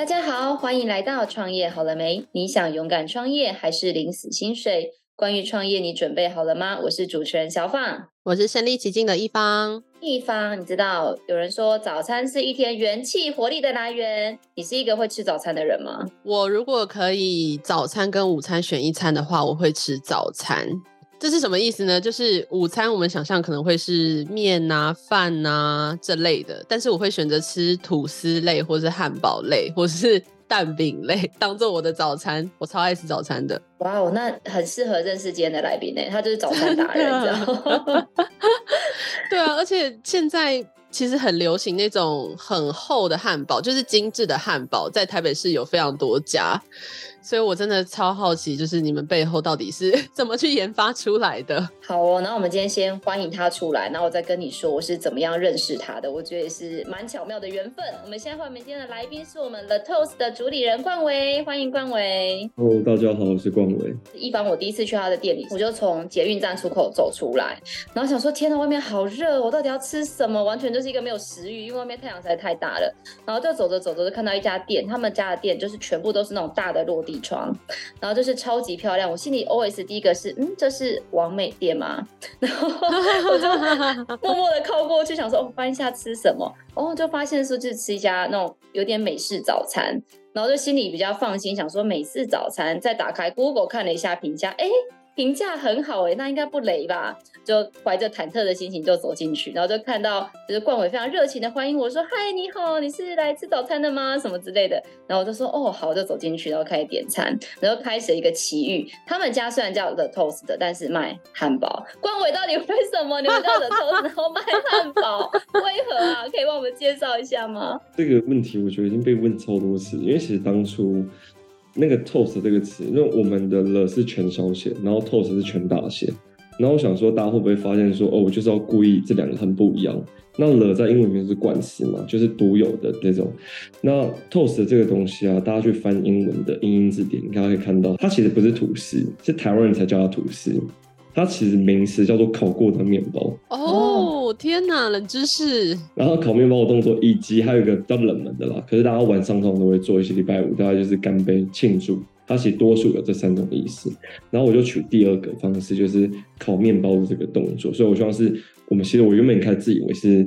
大家好，欢迎来到创业好了没？你想勇敢创业还是领死薪水？关于创业，你准备好了吗？我是主持人小放，我是身历其境的一方。一方，你知道有人说早餐是一天元气活力的来源，你是一个会吃早餐的人吗？我如果可以早餐跟午餐选一餐的话，我会吃早餐。这是什么意思呢？就是午餐我们想象可能会是面啊、饭啊这类的，但是我会选择吃吐司类，或是汉堡类，或是蛋饼类，当做我的早餐。我超爱吃早餐的。哇哦，那很适合认识今天的来宾呢，他就是早餐达人，知道 对啊，而且现在其实很流行那种很厚的汉堡，就是精致的汉堡，在台北市有非常多家。所以我真的超好奇，就是你们背后到底是 怎么去研发出来的？好哦，那我们今天先欢迎他出来，然后我再跟你说我是怎么样认识他的。我觉得也是蛮巧妙的缘分。我们现在欢迎今天的来宾是我们 The Toast 的主理人冠维，欢迎冠纬。哦，大家好，我是冠维。一凡，我第一次去他的店里，我就从捷运站出口走出来，然后想说天呐，外面好热，我到底要吃什么？完全就是一个没有食欲，因为外面太阳实在太大了。然后就走着走着就看到一家店，他们家的店就是全部都是那种大的落地。底窗，然后就是超级漂亮。我心里 OS 第一个是，嗯，这是王美店吗？然后我就默默的靠过去，想说，哦，翻一下吃什么？哦，就发现说，就吃一家那种有点美式早餐，然后就心里比较放心，想说美式早餐。再打开 Google 看了一下评价，哎。评价很好哎、欸，那应该不雷吧？就怀着忐忑的心情就走进去，然后就看到就是冠伟非常热情的欢迎我说：“嗨，你好，你是来吃早餐的吗？什么之类的。”然后我就说：“哦，好，我就走进去，然后开始点餐，然后开始一个奇遇。他们家虽然叫 The Toast 的，但是卖汉堡。冠伟到底为什么你们叫 The Toast 然后卖汉堡？为何啊？可以帮我们介绍一下吗？”这个问题我觉得已经被问超多次，因为其实当初。那个 toast 这个词，因为我们的了是全小写，然后 toast 是全大写。然后我想说，大家会不会发现说，哦，我就是要故意这两个很不一样。那了在英文里面是冠词嘛，就是独有的那种。那 toast 这个东西啊，大家去翻英文的英英字典，你刚刚可以看到，它其实不是吐司，是台湾人才叫它吐司。它其实名词叫做烤过的面包。哦，天哪，冷知识！然后烤面包的动作，以及还有一个比较冷门的啦，可是大家晚上通常都会做一些礼拜五，大概就是干杯庆祝。它其实多数有这三种意思。然后我就取第二个方式，就是烤面包的这个动作。所以我希望是我们其实我原本开始自以为是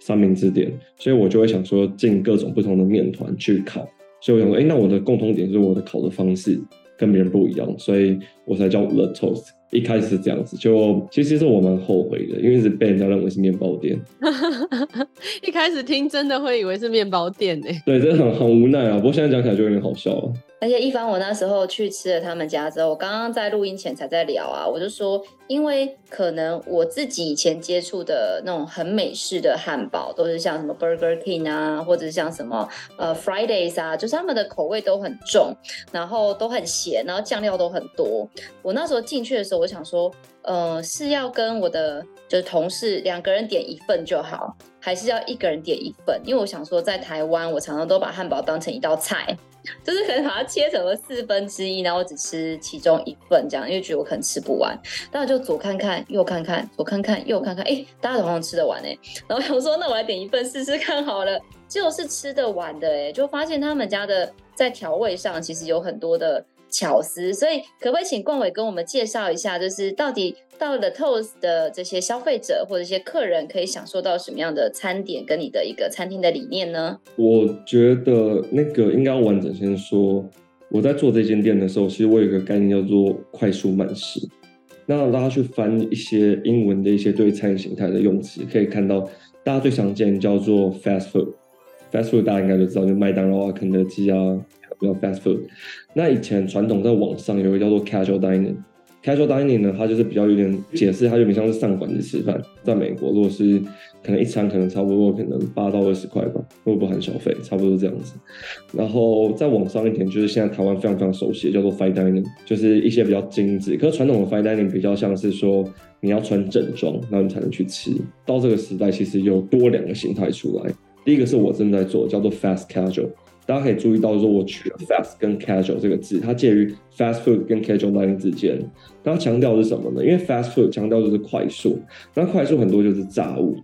三明治店，所以我就会想说进各种不同的面团去烤。所以我想说，哎，那我的共同点就是我的烤的方式跟别人不一样，所以我才叫 The Toast。一开始是这样子，就其实是我蛮后悔的，因为是被人家认为是面包店。一开始听真的会以为是面包店呢。对，真的很很无奈啊。不过现在讲起来就有点好笑了。而且一方，我那时候去吃了他们家之后，我刚刚在录音前才在聊啊，我就说，因为可能我自己以前接触的那种很美式的汉堡，都是像什么 Burger King 啊，或者是像什么呃 Fridays 啊，就是他们的口味都很重，然后都很咸，然后酱料都很多。我那时候进去的时候，我想说，呃，是要跟我的就是同事两个人点一份就好，还是要一个人点一份？因为我想说，在台湾，我常常都把汉堡当成一道菜。就是可能把它切成了四分之一，然后我只吃其中一份这样，因为觉得我可能吃不完。大家就左看看右看看，左看看右看看，哎、大家都好像吃得完哎。然后想说，那我来点一份试试看好了，就是吃得完的哎，就发现他们家的在调味上其实有很多的。巧思，所以可不可以请冠伟跟我们介绍一下，就是到底到了 Toast 的这些消费者或者一些客人可以享受到什么样的餐点，跟你的一个餐厅的理念呢？我觉得那个应该要完整先说，我在做这间店的时候，其实我有一个概念叫做快速慢食。那大家去翻一些英文的一些对餐饮形态的用词，可以看到大家最常见叫做 fast food。Fast food 大家应该都知道，就麦当劳啊、肯德基啊。比较 fast food，那以前传统在网上有个叫做 casual dining，casual dining 呢，它就是比较有点解释，它有点像是上馆子吃饭。在美国，如果是可能一餐可能差不多可能八到二十块吧，如果不含小费，差不多这样子。然后再往上一点，就是现在台湾非常非常熟悉的叫做 fine dining，就是一些比较精致。可是传统的 fine dining 比较像是说你要穿正装，然后你才能去吃。到这个时代，其实有多两个形态出来。第一个是我正在做，叫做 fast casual。大家可以注意到，说我取了 fast 跟 casual 这个字，它介于 fast food 跟 casual dining 之间。它强调是什么呢？因为 fast food 强调就是快速，那快速很多就是炸物。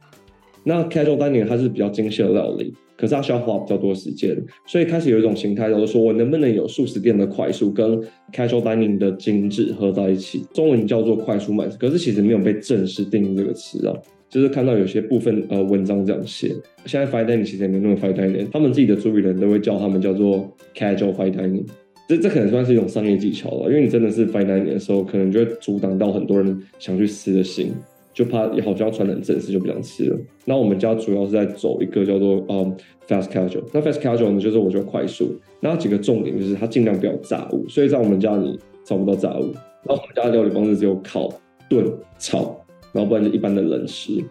那 casual dining 它是比较精细的料理。可是它需要花比较多时间，所以开始有一种形态，就是说我能不能有速食店的快速跟 casual dining 的精致合在一起，中文叫做快速慢，可是其实没有被正式定义这个词啊，就是看到有些部分呃文章这样写，现在 fine dining 其实也没那么 fine dining，他们自己的主理人都会叫他们叫做 casual fine dining，这这可能算是一种商业技巧了，因为你真的是 fine dining 的时候，可能就会阻挡到很多人想去吃的心。就怕也好像要穿得很正式，就不想吃了。那我们家主要是在走一个叫做嗯 fast casual。那 fast casual 呢，就是我觉得快速。那几个重点就是它尽量不要杂物，所以在我们家里找不到杂物。然后我们家的料理方式只有烤、炖、炒，然后不然就一般的冷食。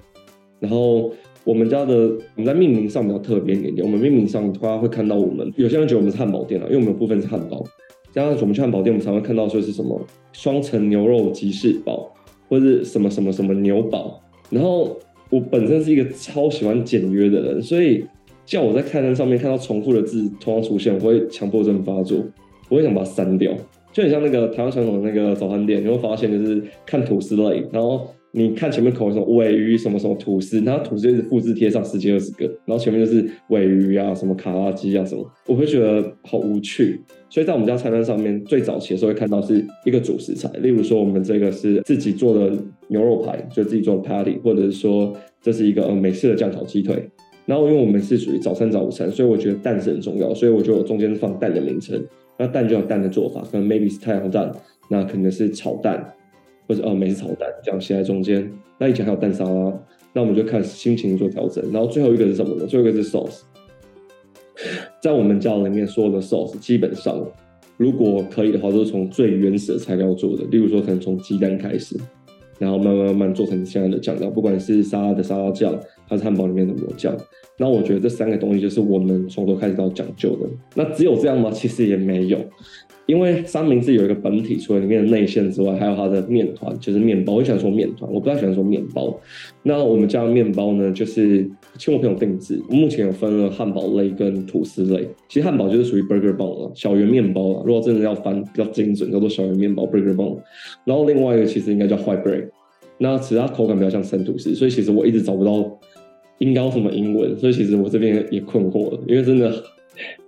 然后我们家的我们在命名上比较特别一点点，我们命名上大家会看到我们有些人觉得我们是汉堡店了，因为我们有部分是汉堡。加上我们去汉堡店，我们常会看到说是什么双层牛肉吉士堡。或者什么什么什么牛堡，然后我本身是一个超喜欢简约的人，所以叫我在菜单上面看到重复的字同样出现，我会强迫症发作，我会想把它删掉，就很像那个台湾传统的那个早餐店，你会发现就是看吐司类，然后。你看前面口什么尾鱼什么什么吐司，然后吐司一直复制贴上十几二十个，然后前面就是尾鱼啊什么卡拉鸡啊什么，我会觉得好无趣。所以在我们家菜单上面最早期的时候会看到是一个主食材，例如说我们这个是自己做的牛肉排，就自己做的 patty，或者是说这是一个呃美式的酱炒鸡腿。然后因为我们是属于早餐早午餐，所以我觉得蛋是很重要，所以我就中间放蛋的名称。那蛋就有蛋的做法，可能 maybe 是太阳蛋，那可能是炒蛋。或者哦，美式炒蛋这样写在中间。那以前还有蛋沙拉，那我们就看心情做调整。然后最后一个是什么呢？最后一个是 sauce。在我们家里面，所有的 sauce 基本上，如果可以的话，都是从最原始的材料做的。例如说，可能从鸡蛋开始，然后慢慢慢慢做成现在的酱料，不管是沙拉的沙拉酱，还是汉堡里面的抹酱。那我觉得这三个东西就是我们从头开始到讲究的。那只有这样吗？其实也没有。因为三明治有一个本体，除了里面的内馅之外，还有它的面团，就是面包。我喜欢说面团，我不太喜欢说面包。那我们家的面包呢，就是请我朋友定制。目前有分了汉堡类跟吐司类。其实汉堡就是属于 burger bun 了，小圆面包了。如果真的要翻比较精准，叫做小圆面包 burger bun。然后另外一个其实应该叫 white bread。那其他口感比较像生吐司，所以其实我一直找不到应该用什么英文，所以其实我这边也困惑了，因为真的。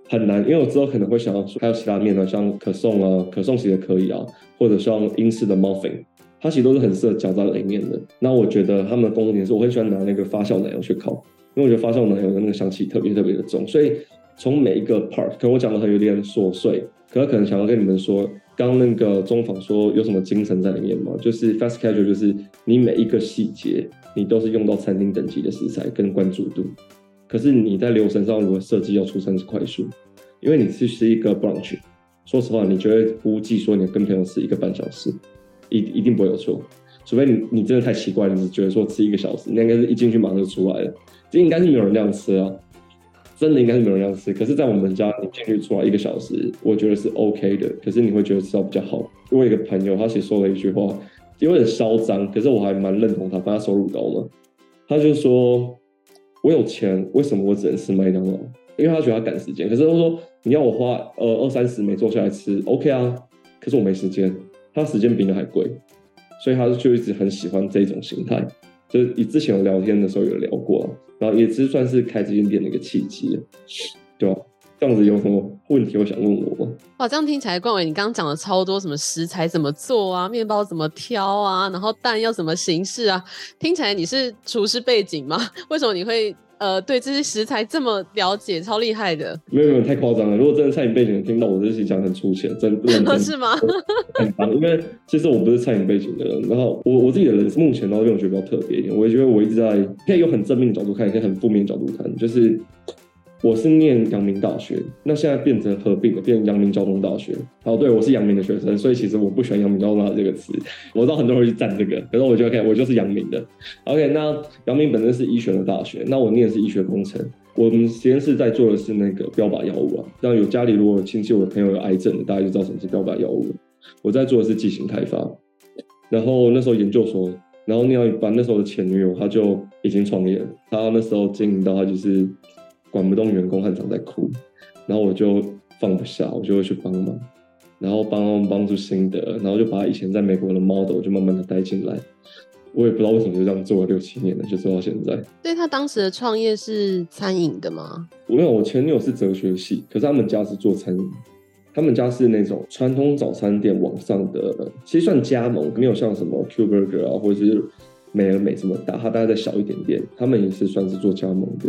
很难，因为我之后可能会想要说，还有其他面呢，像可颂啊，可颂其实可以啊，或者像英式的 muffin，它其实都是很适合夹在里面的。那我觉得他们的共同点是，我很喜欢拿那个发酵奶油去烤，因为我觉得发酵奶油的那个香气特别特别的重。所以从每一个 part，可能我讲的很有点琐碎，可是可能想要跟你们说，刚那个中访说有什么精神在里面吗？就是 fast casual，就是你每一个细节，你都是用到餐厅等级的食材跟关注度。可是你在流程上如果设计要出餐是快速，因为你是是一个 brunch，说实话，你就会估计说你跟朋友吃一个半小时，一一定不会有错，除非你你真的太奇怪，你觉得说吃一个小时，那应该是一进去马上就出来了，这应该是没有人这样吃啊，真的应该是没有人这样吃。可是，在我们家你进去出来一个小时，我觉得是 OK 的。可是你会觉得吃到比较好。我有一个朋友，他其实说了一句话，有点嚣张，可是我还蛮认同他，反正他收入高嘛，他就说。我有钱，为什么我只能吃麦当劳？因为他觉得他赶时间。可是他说你要我花呃二三十没坐下来吃，OK 啊。可是我没时间，他时间比你还贵，所以他就一直很喜欢这种形态。就是你之前有聊天的时候有聊过，然后也是算是开这间店的一个契机，对吧？这样子有什么问题我想问我吗？哇，这样听起来，冠伟，你刚刚讲了超多什么食材怎么做啊，面包怎么挑啊，然后蛋要什么形式啊？听起来你是厨师背景吗？为什么你会呃对这些食材这么了解，超厉害的？没有没有，太夸张了。如果真的餐饮背景听到我这些讲很粗浅，真的真 是吗？很棒，因为其实我不是餐饮背景的人，然后我我自己的人目前都让我觉得比较特别一点。我也觉得我一直在可以用很正面的角度看，也可以很负面的角度看，就是。我是念阳明大学，那现在变成合并了，变成阳明交通大学。哦，对，我是阳明的学生，所以其实我不喜欢阳明交通大学这个词。我知道很多人去赞这个，可是我觉得 OK，我就是阳明的。OK，那阳明本身是医学的大学，那我念的是医学工程。我们实验室在做的是那个标靶药物啊。那有家里如果有亲戚、有朋友有癌症的，大家就知道什么是标靶药物。我在做的是剂型开发。然后那时候研究所，然后念到一半，那时候的前女友她就已经创业了，她那时候经营到她就是。管不动员工，很常在哭，然后我就放不下，我就会去帮忙，然后帮帮助心得，然后就把以前在美国的 model 就慢慢的带进来，我也不知道为什么就这样做了六七年了，就做到现在。对，他当时的创业是餐饮的吗？我没有，我前女友是哲学系，可是他们家是做餐饮，他们家是那种传统早餐店网上的，其实算加盟，没有像什么 Q Burger 啊，或者是美而美这么大，他大概再小一点点，他们也是算是做加盟的。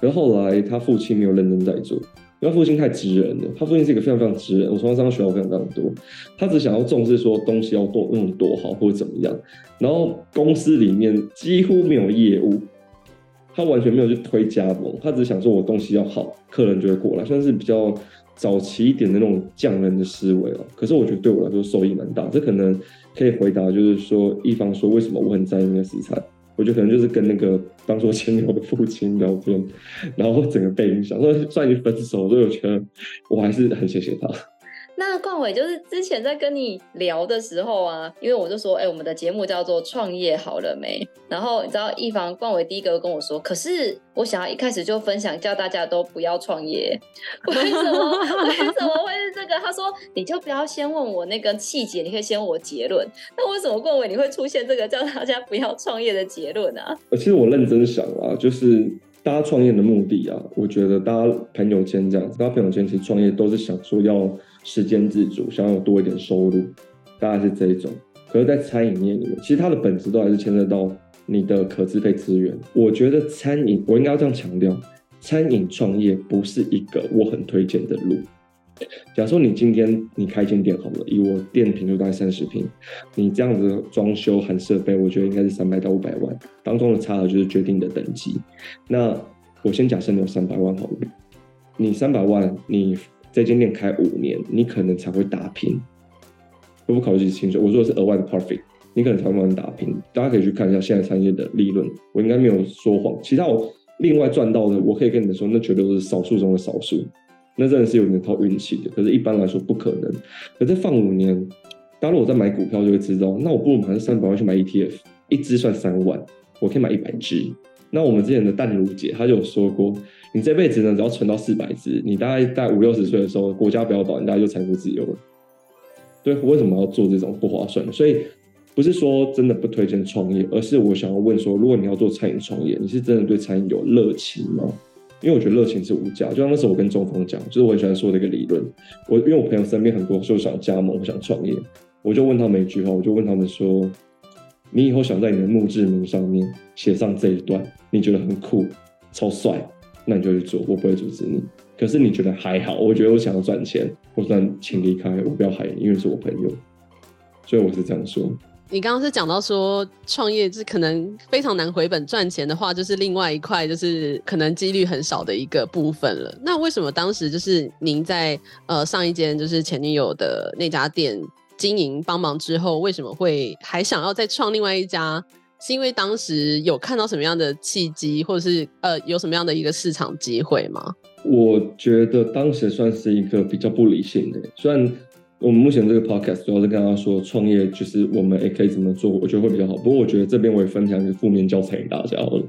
可是后来他父亲没有认真在做。因为父亲太直人了，他父亲是一个非常非常直人。我从他身上学到非常非常多，他只想要重视说东西要多用多好或者怎么样。然后公司里面几乎没有业务，他完全没有去推加盟，他只想说我东西要好，客人就会过来，算是比较早期一点的那种匠人的思维哦。可是我觉得对我来说受益蛮大，这可能可以回答，就是说一方说为什么我很在意那个食材。我觉得可能就是跟那个当初前女友的父亲聊天，然后整个被影响。说算你分手，所以我觉得我还是很谢谢他。那冠伟就是之前在跟你聊的时候啊，因为我就说，哎、我们的节目叫做《创业好了没》，然后你知道，一方冠伟第一个跟我说，可是我想要一开始就分享，叫大家都不要创业，为什么？为什么会是这个？他说，你就不要先问我那个细节，你可以先问我结论。那为什么冠伟你会出现这个叫大家不要创业的结论啊？其实我认真想啊，就是大家创业的目的啊，我觉得大家朋友圈这样，大家朋友圈其实创业都是想说要。时间自主，想要多一点收入，大概是这一种。可是，在餐饮业里面，其实它的本质都还是牵涉到你的可支配资源。我觉得餐饮，我应该要这样强调，餐饮创业不是一个我很推荐的路。假如说你今天你开间店好了，以我店平就大概三十平，你这样子装修含设备，我觉得应该是三百到五百万，当中的差额就是决定你的等级。那我先假设你有三百万好了，你三百万你。这间店开五年，你可能才会打平。我不考虑清楚，我说的是额外的 profit，你可能才会慢慢打平。大家可以去看一下现在产业的利润，我应该没有说谎。其他我另外赚到的，我可以跟你们说，那绝对都是少数中的少数，那真的是有点靠运气的。可是，一般来说不可能。可是放五年，当然我在买股票就会知道，那我不如买这三百万去买 ETF，一支算三万，我可以买一百只。那我们之前的淡如姐，她就有说过，你这辈子呢，只要存到四百只，你大概在五六十岁的时候，国家不要保，你大概就财富自由了。对，为什么要做这种不划算？所以不是说真的不推荐创业，而是我想要问说，如果你要做餐饮创业，你是真的对餐饮有热情吗？因为我觉得热情是无价。就像那时候我跟中锋讲，就是我很喜欢说的一个理论。我因为我朋友身边很多就想加盟，我想创业，我就问他们一句话，我就问他们说。你以后想在你的墓志铭上面写上这一段，你觉得很酷、超帅，那你就去做，我不会阻止你。可是你觉得还好，我觉得我想要赚钱，我算请离开，我不要害你，因为是我朋友，所以我是这样说。你刚刚是讲到说创业是可能非常难回本赚钱的话，就是另外一块就是可能几率很少的一个部分了。那为什么当时就是您在呃上一间就是前女友的那家店？经营帮忙之后，为什么会还想要再创另外一家？是因为当时有看到什么样的契机，或者是呃有什么样的一个市场机会吗？我觉得当时算是一个比较不理性的。虽然我们目前这个 podcast 主要是跟他说创业，就是我们也可以怎么做，我觉得会比较好。不过我觉得这边我也分享一个负面教材给大家好了。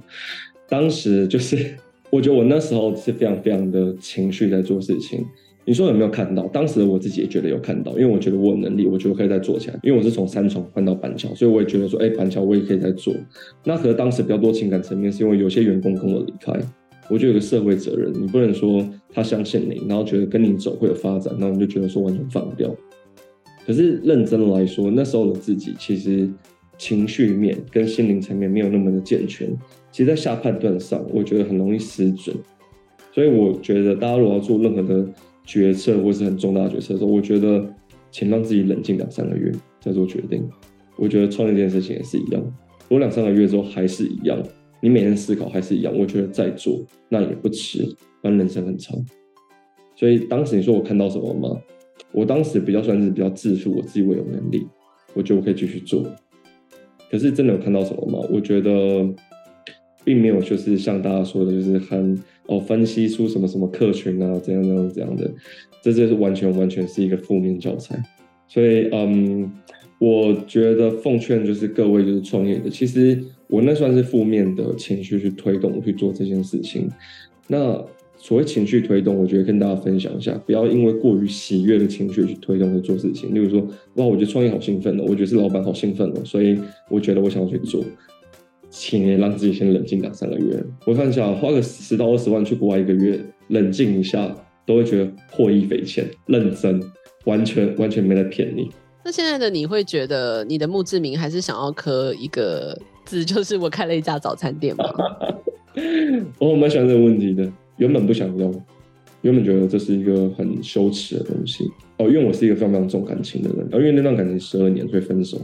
当时就是 我觉得我那时候是非常非常的情绪在做事情。你说有没有看到？当时我自己也觉得有看到，因为我觉得我有能力，我觉得可以再做起来。因为我是从三重换到板桥，所以我也觉得说，哎、板桥我也可以再做。那和当时比较多情感层面，是因为有些员工跟我离开，我就有个社会责任。你不能说他相信你，然后觉得跟你走会有发展，然后你就觉得说完全放掉。可是认真来说，那时候的自己其实情绪面跟心灵层面没有那么的健全。其实，在下判断上，我觉得很容易失准。所以我觉得大家如果要做任何的。决策或是很重大决策的时候，我觉得请让自己冷静两三个月再做决定。我觉得创业这件事情也是一样，如果两三个月之后还是一样，你每天思考还是一样，我觉得再做那也不迟，反正人生很长。所以当时你说我看到什么吗？我当时比较算是比较自负，我自己我有能力，我觉得我可以继续做。可是真的有看到什么吗？我觉得并没有，就是像大家说的，就是很。哦，分析出什么什么客群啊，怎样怎样怎样的，这就是完全完全是一个负面教材。所以，嗯，我觉得奉劝就是各位就是创业的，其实我那算是负面的情绪去推动我去做这件事情。那所谓情绪推动，我觉得跟大家分享一下，不要因为过于喜悦的情绪去推动去做事情。例如说，哇，我觉得创业好兴奋哦，我觉得是老板好兴奋哦，所以我觉得我想要去做。请也让自己先冷静两三个月。我看一下，花个十到二十万去国外一个月，冷静一下，都会觉得获益匪浅。认真，完全完全没在骗你。那现在的你会觉得你的墓志铭还是想要刻一个字，就是我开了一家早餐店吗？我蛮喜欢这个问题的。原本不想用，原本觉得这是一个很羞耻的东西哦，因为我是一个非常非常重感情的人，而因为那段感情十二年，所以分手。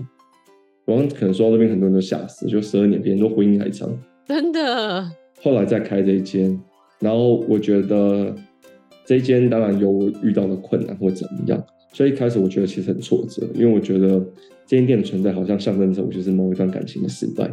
然后可能说到这边，很多人都吓死，就十二年，别人说婚姻还长，真的。后来再开这一间，然后我觉得这一间当然有我遇到的困难或怎么样，所以一开始我觉得其实很挫折，因为我觉得这间店的存在好像象征着我就是某一段感情的失败。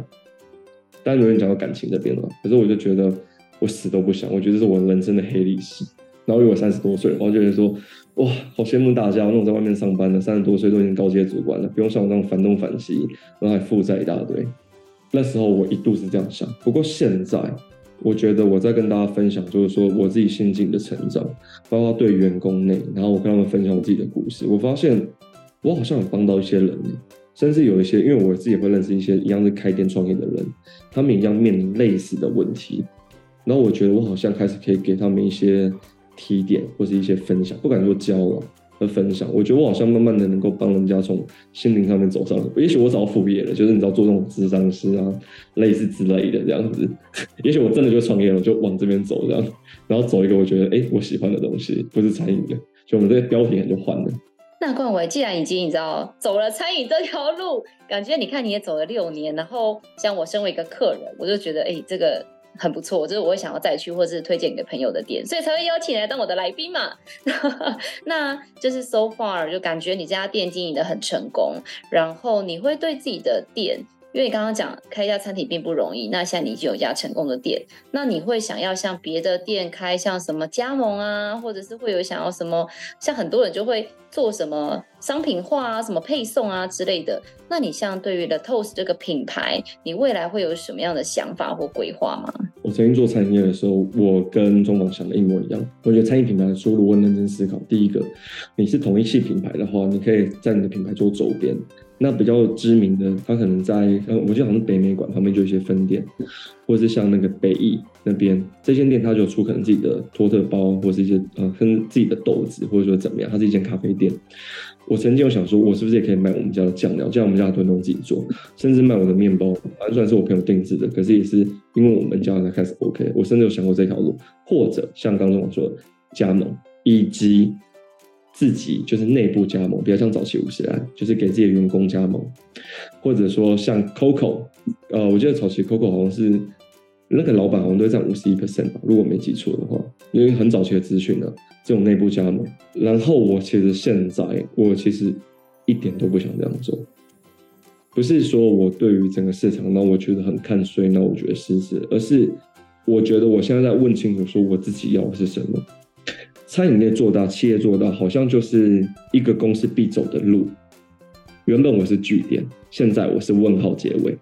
当然有人讲到感情这边了，可是我就觉得。我死都不想，我觉得这是我人生的黑历史。然后因为我三十多岁，然后就觉得说，哇，好羡慕大家，那种在外面上班的三十多岁都已经高阶主管了，不用像我这样烦东烦西，然后还负债一大堆。那时候我一度是这样想，不过现在我觉得我在跟大家分享，就是说我自己心境的成长，包括对员工内，然后我跟他们分享我自己的故事，我发现我好像有帮到一些人，甚至有一些，因为我自己也会认识一些一样是开店创业的人，他们一样面临类似的问题。然后我觉得我好像开始可以给他们一些提点或是一些分享，不敢说教了和分享。我觉得我好像慢慢的能够帮人家从心灵上面走上。也许我早副业了，就是你知道做这种咨商师啊，类似之类的这样子。也许我真的就创业了，就往这边走这样，然后走一个我觉得哎我喜欢的东西，不是餐饮的。就我们这个标题就换了。那冠伟既然已经你知道走了餐饮这条路，感觉你看你也走了六年，然后像我身为一个客人，我就觉得哎这个。很不错，就是我会想要再去，或是推荐给朋友的店，所以才会邀请来当我的来宾嘛。那就是 so far 就感觉你这家店经营的很成功，然后你会对自己的店。因为你刚刚讲开一家餐厅并不容易，那现在你已经有一家成功的店，那你会想要像别的店开像什么加盟啊，或者是会有想要什么，像很多人就会做什么商品化啊、什么配送啊之类的。那你像对于 The Toast 这个品牌，你未来会有什么样的想法或规划吗？我曾经做餐饮业的时候，我跟中广想的一模一样。我觉得餐饮品牌的输入，我认真思考。第一个，你是同一系品牌的话，你可以在你的品牌做周边。那比较知名的，它可能在，我记得好像北美馆旁边就有一些分店，或者是像那个北艺那边，这间店它就出可能自己的托特包，或是一些呃跟自己的豆子，或者说怎么样，它是一间咖啡店。我曾经有想说，我是不是也可以卖我们家的酱料，这样我们家的炖东自己做，甚至卖我的面包，反正虽然是我朋友定制的，可是也是因为我们家才开始 OK。我甚至有想过这条路，或者像刚刚我说的加盟，以及。自己就是内部加盟，比较像早期五十岚，就是给自己的员工加盟，或者说像 Coco，呃，我记得早期 Coco 好像是那个老板好像都占五十一 percent 吧，如果没记错的话，因为很早期的资讯呢，这种内部加盟。然后我其实现在我其实一点都不想这样做，不是说我对于整个市场，那我觉得很看衰，那我觉得失职，而是我觉得我现在在问清楚，说我自己要的是什么。餐饮业做大，企业做大，好像就是一个公司必走的路。原本我是句点，现在我是问号结尾。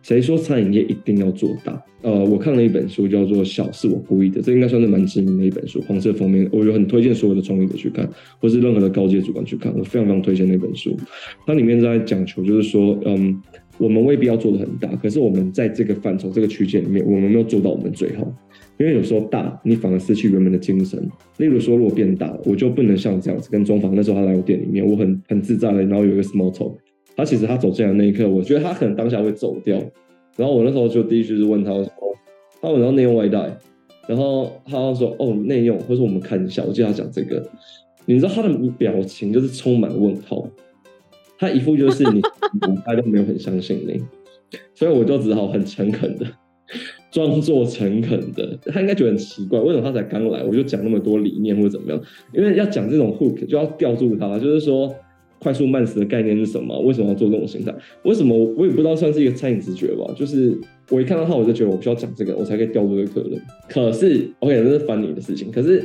谁说餐饮业一定要做大？呃，我看了一本书，叫做《小是我故意的》，这应该算是蛮知名的一本书，黄色封面。我就很推荐所有的创业者去看，或是任何的高阶主管去看，我非常非常推荐那本书。它里面在讲求就是说，嗯，我们未必要做的很大，可是我们在这个范畴、这个区间里面，我们没有做到我们最好。因为有时候大，你反而失去原本的精神。例如说，如果变大，我就不能像这样子跟中房那时候他来我店里面，我很很自在的，然后有一个 small talk。他其实他走进来那一刻，我觉得他可能当下会走掉。然后我那时候就第一句是问他说：“他问到内用外带。”然后他说：“哦，内用。”或者我们看一下，我记得他讲这个。你知道他的表情就是充满问号，他一副就是你，他都没有很相信你，所以我就只好很诚恳的。装作诚恳的，他应该觉得很奇怪，为什么他才刚来，我就讲那么多理念或者怎么样？因为要讲这种 hook，就要吊住他，就是说快速慢食的概念是什么？为什么要做这种形态？为什么我也不知道，算是一个餐饮直觉吧。就是我一看到他，我就觉得我需要讲这个，我才可以吊住这个客人。可是，OK，这是烦你的事情。可是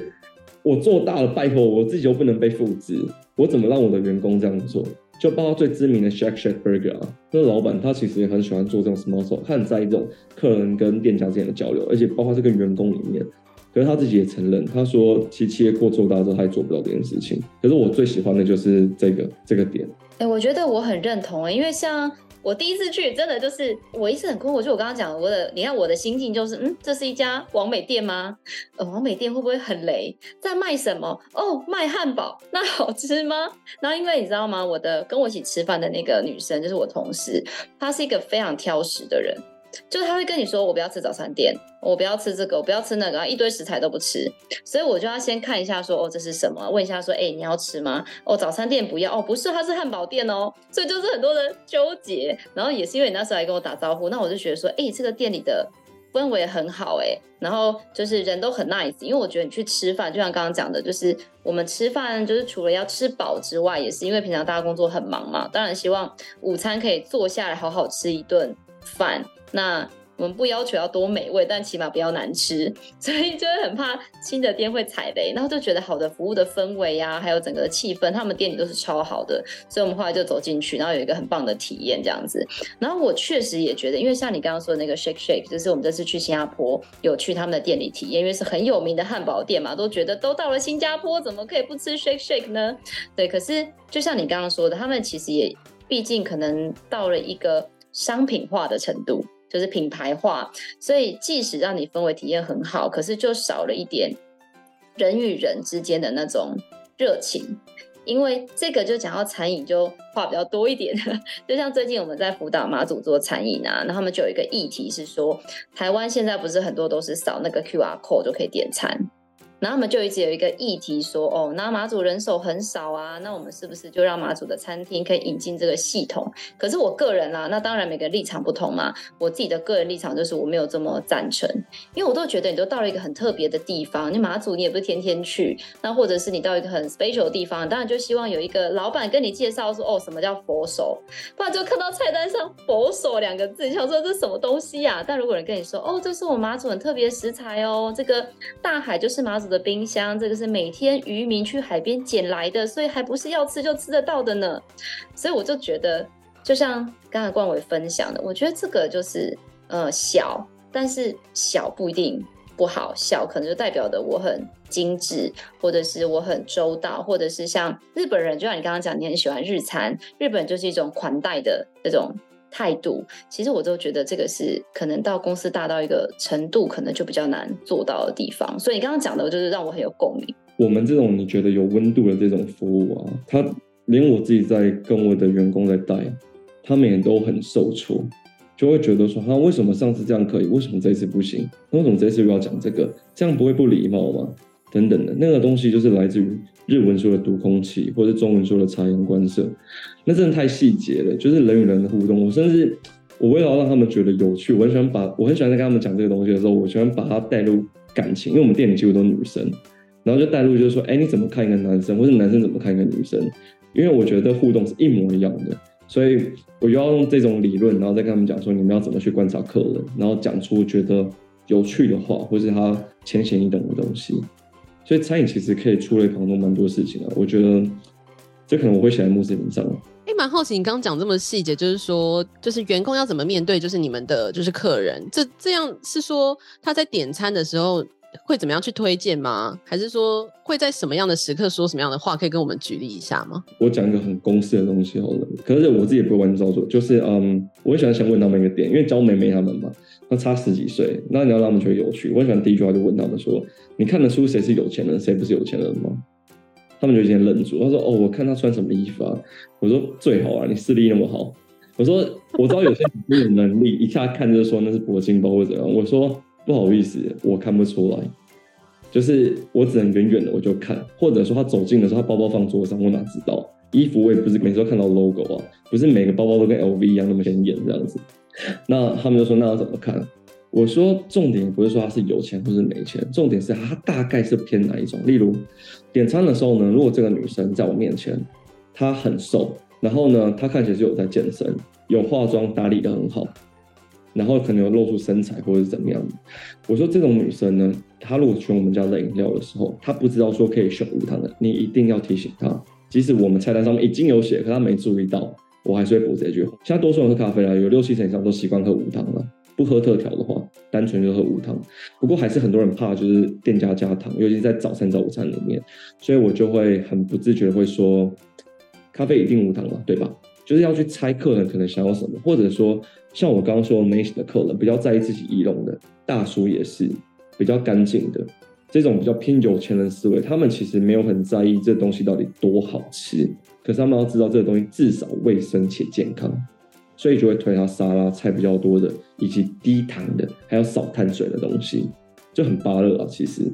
我做大了，拜托我自己又不能被复制，我怎么让我的员工这样做？就包括最知名的 Shake Shack Burger 啊，那老板他其实也很喜欢做这种 small talk，他很在意这种客人跟店家之间的交流，而且包括这个员工里面，可是他自己也承认，他说其实企业过做大之后，他也做不到这件事情。可是我最喜欢的就是这个这个点。哎、我觉得我很认同诶、因为像。我第一次去，真的就是我一直很困惑，就我刚刚讲我的，你看我的心境就是，嗯，这是一家王美店吗？呃，王美店会不会很雷？在卖什么？哦，卖汉堡，那好吃吗？然后因为你知道吗，我的跟我一起吃饭的那个女生，就是我同事，她是一个非常挑食的人。就他会跟你说，我不要吃早餐店，我不要吃这个，我不要吃那个，一堆食材都不吃，所以我就要先看一下说，哦，这是什么？问一下说，哎，你要吃吗？哦，早餐店不要，哦，不是，它是汉堡店哦，所以就是很多人纠结。然后也是因为你那时候来跟我打招呼，那我就觉得说，哎，这个店里的氛围很好，哎，然后就是人都很 nice，因为我觉得你去吃饭，就像刚刚讲的，就是我们吃饭就是除了要吃饱之外，也是因为平常大家工作很忙嘛，当然希望午餐可以坐下来好好吃一顿饭。那我们不要求要多美味，但起码不要难吃，所以就会很怕新的店会踩雷，然后就觉得好的服务的氛围呀、啊，还有整个气氛，他们店里都是超好的，所以我们后来就走进去，然后有一个很棒的体验这样子。然后我确实也觉得，因为像你刚刚说的那个 Shake Shake，就是我们这次去新加坡有去他们的店里体验，因为是很有名的汉堡店嘛，都觉得都到了新加坡，怎么可以不吃 Shake Shake 呢？对，可是就像你刚刚说的，他们其实也毕竟可能到了一个商品化的程度。就是品牌化，所以即使让你氛围体验很好，可是就少了一点人与人之间的那种热情。因为这个就讲到餐饮，就话比较多一点。就像最近我们在辅导马祖做餐饮啊，那他们就有一个议题是说，台湾现在不是很多都是扫那个 QR code 就可以点餐。然后他们就一直有一个议题说，哦，那马祖人手很少啊，那我们是不是就让马祖的餐厅可以引进这个系统？可是我个人啊，那当然每个立场不同嘛。我自己的个人立场就是我没有这么赞成，因为我都觉得你都到了一个很特别的地方，你马祖你也不是天天去，那或者是你到一个很 special 的地方，当然就希望有一个老板跟你介绍说，哦，什么叫佛手，不然就看到菜单上佛手两个字，想说这是什么东西呀？但如果人跟你说，哦，这是我马祖很特别食材哦，这个大海就是马祖的冰箱，这个是每天渔民去海边捡来的，所以还不是要吃就吃得到的呢。所以我就觉得，就像刚才冠伟分享的，我觉得这个就是呃小，但是小不一定不好，小可能就代表的我很精致，或者是我很周到，或者是像日本人，就像你刚刚讲，你很喜欢日餐，日本就是一种款待的这种。态度，其实我都觉得这个是可能到公司大到一个程度，可能就比较难做到的地方。所以你刚刚讲的，就是让我很有共鸣。我们这种你觉得有温度的这种服务啊，他连我自己在跟我的员工在带，他们也都很受挫，就会觉得说，他为什么上次这样可以，为什么这次不行？那为什么这次又要讲这个？这样不会不礼貌吗？等等的那个东西，就是来自于日文说的读空气，或者中文说的察言观色，那真的太细节了。就是人与人的互动，我甚至我为了要让他们觉得有趣，我很喜欢把我很喜欢在跟他们讲这个东西的时候，我喜欢把它带入感情，因为我们店里几乎都是女生，然后就带入就是说，哎，你怎么看一个男生，或是男生怎么看一个女生？因为我觉得互动是一模一样的，所以我就要用这种理论，然后再跟他们讲说，你们要怎么去观察客人，然后讲出觉得有趣的话，或是他浅显易懂的东西。所以餐饮其实可以触类旁通蛮多事情啊，我觉得这可能我会写在墓志铭上。哎，蛮好奇你刚刚讲这么细节，就是说，就是员工要怎么面对，就是你们的就是客人，这这样是说他在点餐的时候会怎么样去推荐吗？还是说会在什么样的时刻说什么样的话？可以跟我们举例一下吗？我讲一个很公式的东西好了，可是我自己也不会完全照做，就是嗯，我会喜欢先问他们一个点，因为教妹妹他们嘛。那差十几岁，那你要让他们觉得有趣。我喜欢第一句话就问他们说：“你看得出谁是有钱人，谁不是有钱人吗？”他们就先愣住。他说：“哦，我看他穿什么衣服啊。”我说：“最好啊，你视力那么好。”我说：“我知道有些人有能力，一下看就说那是铂金包或者怎样。”我说：“不好意思，我看不出来，就是我只能远远的我就看，或者说他走近的时候，他包包放桌上，我哪知道？衣服我也不是每次都看到 logo 啊，不是每个包包都跟 LV 一样那么显眼这样子。”那他们就说：“那要怎么看？”我说：“重点不是说他是有钱或是没钱，重点是他大概是偏哪一种。例如点餐的时候呢，如果这个女生在我面前，她很瘦，然后呢，她看起来是有在健身，有化妆，打理得很好，然后可能有露出身材或者是怎么样的。我说这种女生呢，她如果选我们家的饮料的时候，她不知道说可以选无糖的，你一定要提醒她，即使我们菜单上面已经有写，可他没注意到。”我还是会补这句话。现在多数人喝咖啡啦，有六七成以上都习惯喝无糖了。不喝特调的话，单纯就喝无糖。不过还是很多人怕，就是店家加糖，尤其是在早餐、早午餐里面，所以我就会很不自觉的会说，咖啡一定无糖嘛，对吧？就是要去猜客人可能想要什么，或者说像我刚刚说 Macy 的客人比较在意自己仪容的，大叔也是比较干净的，这种比较偏有钱人思维，他们其实没有很在意这东西到底多好吃，可是他们要知道这个东西至少卫生且健康。所以就会推他沙拉菜比较多的，以及低糖的，还有少碳水的东西，就很芭乐啊，其实。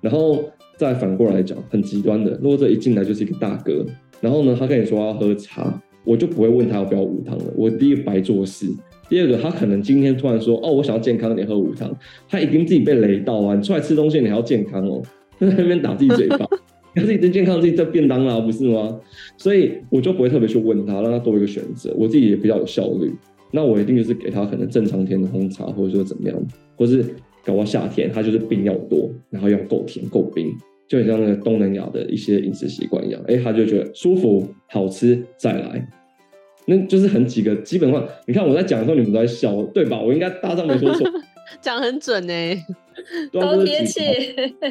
然后再反过来讲，很极端的，如果这一进来就是一个大哥，然后呢，他跟你说要喝茶，我就不会问他要不要无糖了。我第一个白做事，第二个他可能今天突然说，哦，我想要健康一点，喝无糖，他已经自己被雷到啊！你出来吃东西，你还要健康哦，在那边打自己嘴巴。他自己真健康，自己在便当啦，不是吗？所以我就不会特别去问他，让他多一个选择。我自己也比较有效率，那我一定就是给他可能正常甜的红茶，或者说怎么样，或是搞到夏天，他就是冰要多，然后要够甜够冰，就很像那个东南亚的一些饮食习惯一样。哎、欸，他就觉得舒服、好吃，再来，那就是很几个基本上。你看我在讲的时候，你们都在笑，对吧？我应该大张没说错，讲很准呢、欸，都贴切。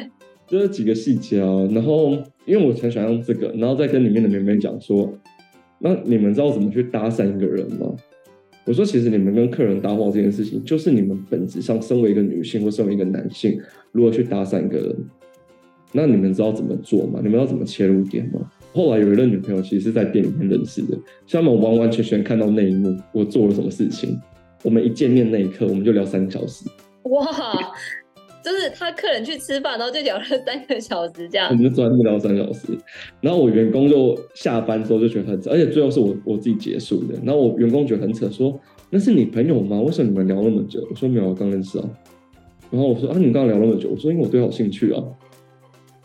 就是几个细节哦，然后因为我很喜欢用这个，然后再跟里面的妹妹讲说，那你们知道怎么去搭讪一个人吗？我说其实你们跟客人搭话这件事情，就是你们本质上身为一个女性或身为一个男性，如何去搭讪一个人，那你们知道怎么做吗？你们知道怎么切入点吗？后来有一任女朋友其实是在店里面认识的，像我们完完全全看到那一幕，我做了什么事情，我们一见面那一刻，我们就聊三个小时，哇！就是他客人去吃饭，然后就聊了三个小时这样。我们就专门聊三个小时，然后我员工就下班之后就觉得很扯，而且最后是我我自己结束的。然后我员工觉得很扯，说那是你朋友吗？为什么你们聊那么久？我说没有，我刚认识啊。然后我说啊，你们刚刚聊那么久？我说因为我对他有兴趣啊。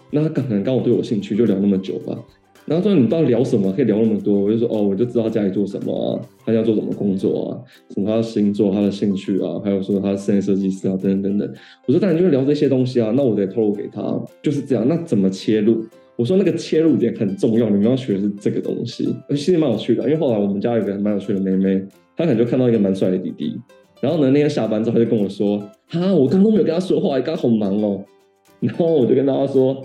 那他可能刚好对我兴趣，就聊那么久吧。然后说你到底聊什么？可以聊那么多？我就说哦，我就知道他家里做什么啊，他要做什么工作啊，什么他的星座、他的兴趣啊，还有说他的室内设计师啊，等等等等。我说当然就是聊这些东西啊，那我得透露给他，就是这样。那怎么切入？我说那个切入点很重要，你们要学的是这个东西。其实蛮有趣的，因为后来我们家有个蛮有趣的妹妹，她可能就看到一个蛮帅的弟弟，然后呢那天下班之后他就跟我说，哈，我刚刚都没有跟他说话，刚刚好忙哦。然后我就跟他说。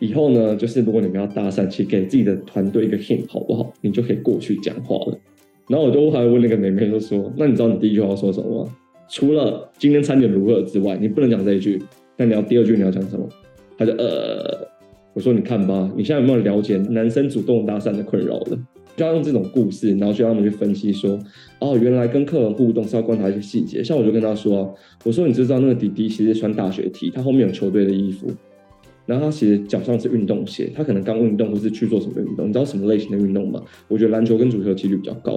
以后呢，就是如果你们要搭讪，去给自己的团队一个 hint，好不好？你就可以过去讲话了。然后我就还问那个妹妹，就说：“那你知道你第一句话要说什么吗？除了今天餐点如何之外，你不能讲这一句。那你要第二句你要讲什么？”他就呃，我说：“你看吧，你现在有没有了解男生主动搭讪的困扰了？就要用这种故事，然后就让他们去分析说：哦，原来跟客人互动是要观察一些细节。像我就跟他说：我说你知道那个弟弟其实穿大学 T，他后面有球队的衣服。”然后他其实脚上是运动鞋，他可能刚运动或是去做什么运动，你知道什么类型的运动吗？我觉得篮球跟足球几率比较高，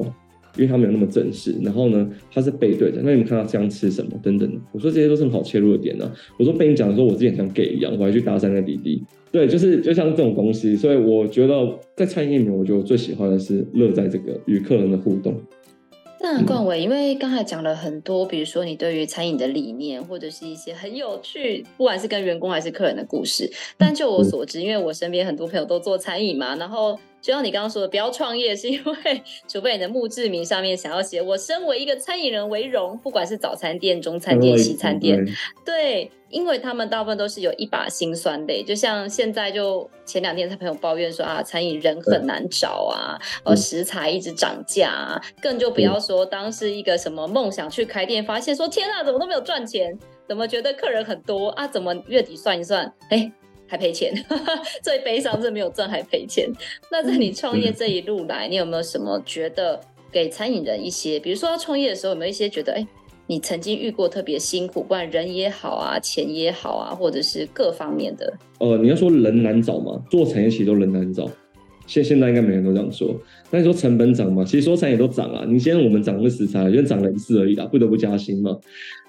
因为他没有那么正式。然后呢，他是背对的，那你们看他这样吃什么等等。我说这些都是很好切入的点呢、我说被你讲的时候，我自己很像 gay 一样，我还去搭讪那弟弟。对，就是就像这种东西，所以我觉得在餐饮里面，我觉得我最喜欢的是乐在这个与客人的互动。那冠伟，因为刚才讲了很多，比如说你对于餐饮的理念，或者是一些很有趣，不管是跟员工还是客人的故事。但就我所知，因为我身边很多朋友都做餐饮嘛，然后。就像你刚刚说的，不要创业，是因为除非你的墓志铭上面想要写“我身为一个餐饮人为荣”，不管是早餐店、中餐店、西餐店，对，因为他们大部分都是有一把辛酸的。就像现在，就前两天他朋友抱怨说啊，餐饮人很难找啊，呃，食材一直涨价啊，更就不要说当是一个什么梦想去开店，发现说天啊，怎么都没有赚钱，怎么觉得客人很多啊，怎么月底算一算，哎。还赔钱，最悲伤是没有赚还赔钱。那在你创业这一路来，你有没有什么觉得给餐饮人一些，比如说他创业的时候有没有一些觉得，哎，你曾经遇过特别辛苦，不管人也好啊，钱也好啊，或者是各方面的？呃，你要说人难找吗？做产业其实都人难找。现现在应该每人都这样说。但是说成本涨嘛，其实说产业都涨啊。你现在我们涨的食材，因为涨了一次而已啦，不得不加薪嘛。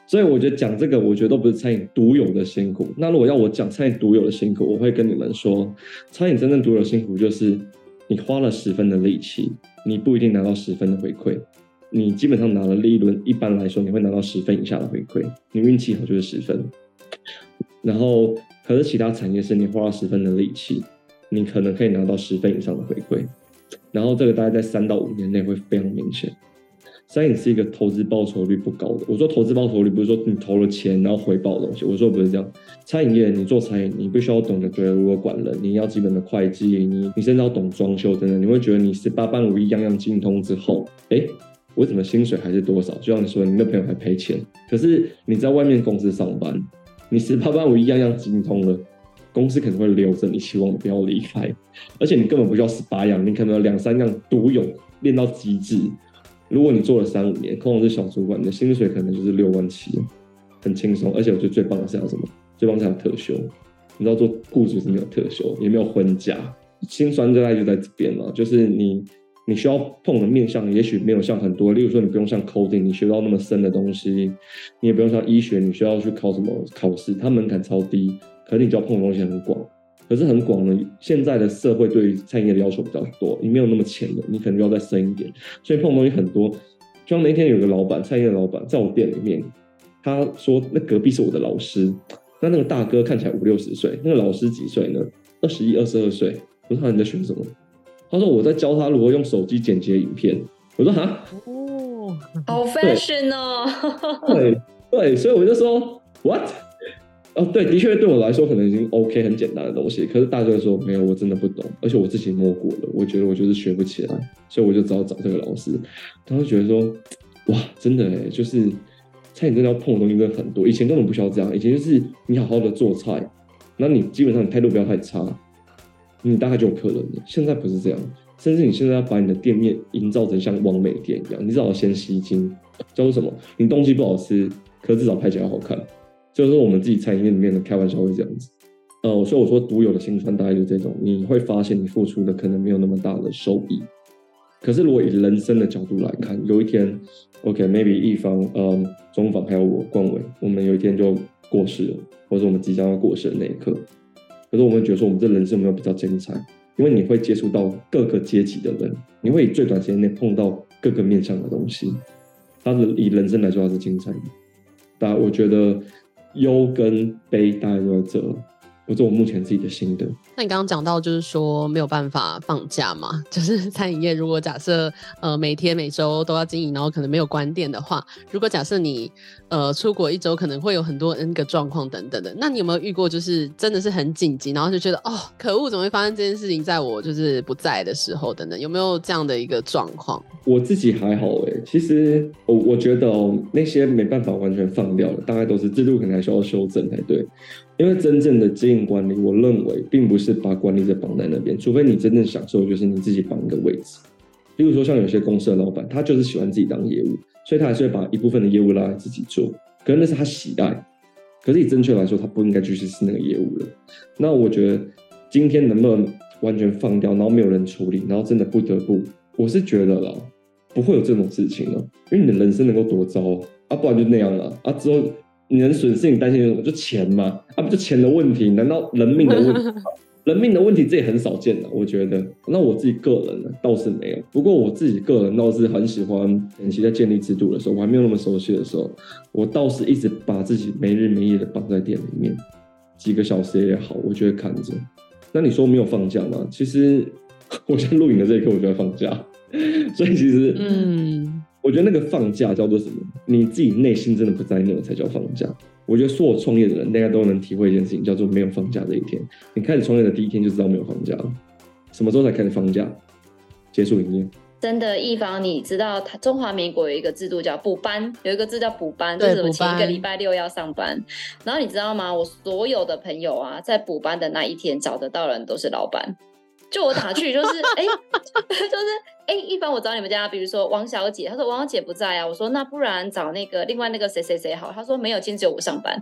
所以我觉得讲这个，我觉得都不是餐饮独有的辛苦。那如果要我讲餐饮独有的辛苦，我会跟你们说，餐饮真正独有的辛苦就是，你花了十分的力气，你不一定拿到十分的回馈。你基本上拿了利润，一般来说你会拿到十分以下的回馈。你运气好就是十分。然后，可是其他产业是你花了十分的力气，你可能可以拿到十分以上的回馈。然后这个大概在三到五年内会非常明显。餐饮是一个投资报酬率不高的。我说投资报酬率不是说你投了钱然后回报的东西，我说不是这样。餐饮业你做餐饮，你必须要懂得对如何管人，你要基本的会计，你你甚至要懂装修等等。你会觉得你十八般武艺样样精通之后，哎，我怎么薪水还是多少？就像你说，你的朋友还赔钱。可是你在外面公司上班，你十八般武艺样样精通了，公司可能会留着你，希望你不要离开。而且你根本不需要十八样，你可能有两三样独有，练到极致。如果你做了三五年，通常是小主管，你的薪水可能就是六万七，很轻松。而且我觉得最棒的是要什么？最棒是要特休。你知道做雇主是没有特休，也没有婚假，心酸就在就在这边了。就是你你需要碰的面向，也许没有像很多，例如说你不用像 coding，你学到那么深的东西，你也不用像医学，你需要去考什么考试，它门槛超低，可是你就要碰的东西很广。可是很广的，现在的社会对于餐饮业的要求比较多，你没有那么浅的，你可能要再深一点。所以碰的东西很多。就像那天有个老板，餐饮的老板在我店里面，他说那隔壁是我的老师，那那个大哥看起来五六十岁，那个老师几岁呢？二十一、二十二岁。我说你在学什么？他说我在教他如何用手机剪辑影片。我说哈，哦，好 fashion 哦。对对，所以我就说 what？哦，对，的确对我来说可能已经 OK 很简单的东西，可是大哥说没有，我真的不懂，而且我自己摸过了，我觉得我就是学不起来，所以我就只好找这个老师。他就觉得说，哇，真的哎，就是餐饮真的要碰的东西真的很多，以前根本不需要这样，以前就是你好好的做菜，那你基本上你态度不要太差，你大概就有客人了。现在不是这样，甚至你现在要把你的店面营造成像网美店一样，你至少先吸睛，叫做什么？你东西不好吃，可是至少拍起来好看。就是我们自己餐饮业里面的开玩笑会这样子，呃，所以我说独有的辛酸大概就是这种，你会发现你付出的可能没有那么大的收益，可是如果以人生的角度来看，有一天，OK，maybe、okay, 一方，嗯，中方还有我冠伟，我们有一天就过世了，或者我们即将要过世的那一刻，可是我们觉得说我们这人生有没有比较精彩？因为你会接触到各个阶级的人，你会以最短时间内碰到各个面向的东西，它是以人生来说它是精彩的，但我觉得。忧跟悲大概都在这，不是我目前自己的心得。那你刚刚讲到，就是说没有办法放假嘛？就是餐饮业，如果假设呃每天每周都要经营，然后可能没有关店的话，如果假设你呃出国一周，可能会有很多 N 个状况等等的。那你有没有遇过，就是真的是很紧急，然后就觉得哦可恶，怎么会发生这件事情在我就是不在的时候等等？有没有这样的一个状况？我自己还好哎，其实我我觉得哦那些没办法完全放掉的，大概都是制度可能还需要修正才对。因为真正的经营管理，我认为并不是把管理者绑在那边，除非你真正享受，就是你自己绑一个位置。比如说像有些公司的老板，他就是喜欢自己当业务，所以他还是会把一部分的业务拉来自己做，可能那是他喜爱。可是以正确来说，他不应该继续是那个业务了。那我觉得今天能不能完全放掉，然后没有人处理，然后真的不得不，我是觉得啦，不会有这种事情了，因为你的人生能够多糟啊，不然就那样了啊之后。你能损失，你担心什么？就钱吗？啊，不就钱的问题？难道人命的问题？人命的问题这也很少见的，我觉得。那我自己个人呢，倒是没有。不过我自己个人倒是很喜欢，前期在建立制度的时候，我还没有那么熟悉的时候，我倒是一直把自己没日没夜的绑在店里面，几个小时也好，我就会看着。那你说没有放假吗？其实我现在录影的这一刻，我就在放假。所以其实，嗯。我觉得那个放假叫做什么？你自己内心真的不在那才叫放假。我觉得所有创业的人，大家都能体会一件事情，叫做没有放假这一天。你开始创业的第一天就知道没有放假了。什么时候才开始放假？结束营业。真的，一方你知道，他中华民国有一个制度叫补班，有一个字叫补班，就是我前一个礼拜六要上班。然后你知道吗？我所有的朋友啊，在补班的那一天找得到的人都是老板。就我打去就是哎、欸，就是哎、欸，一般我找你们家，比如说王小姐，她说王小姐不在啊，我说那不然找那个另外那个谁谁谁好，她说没有，今天只有我上班。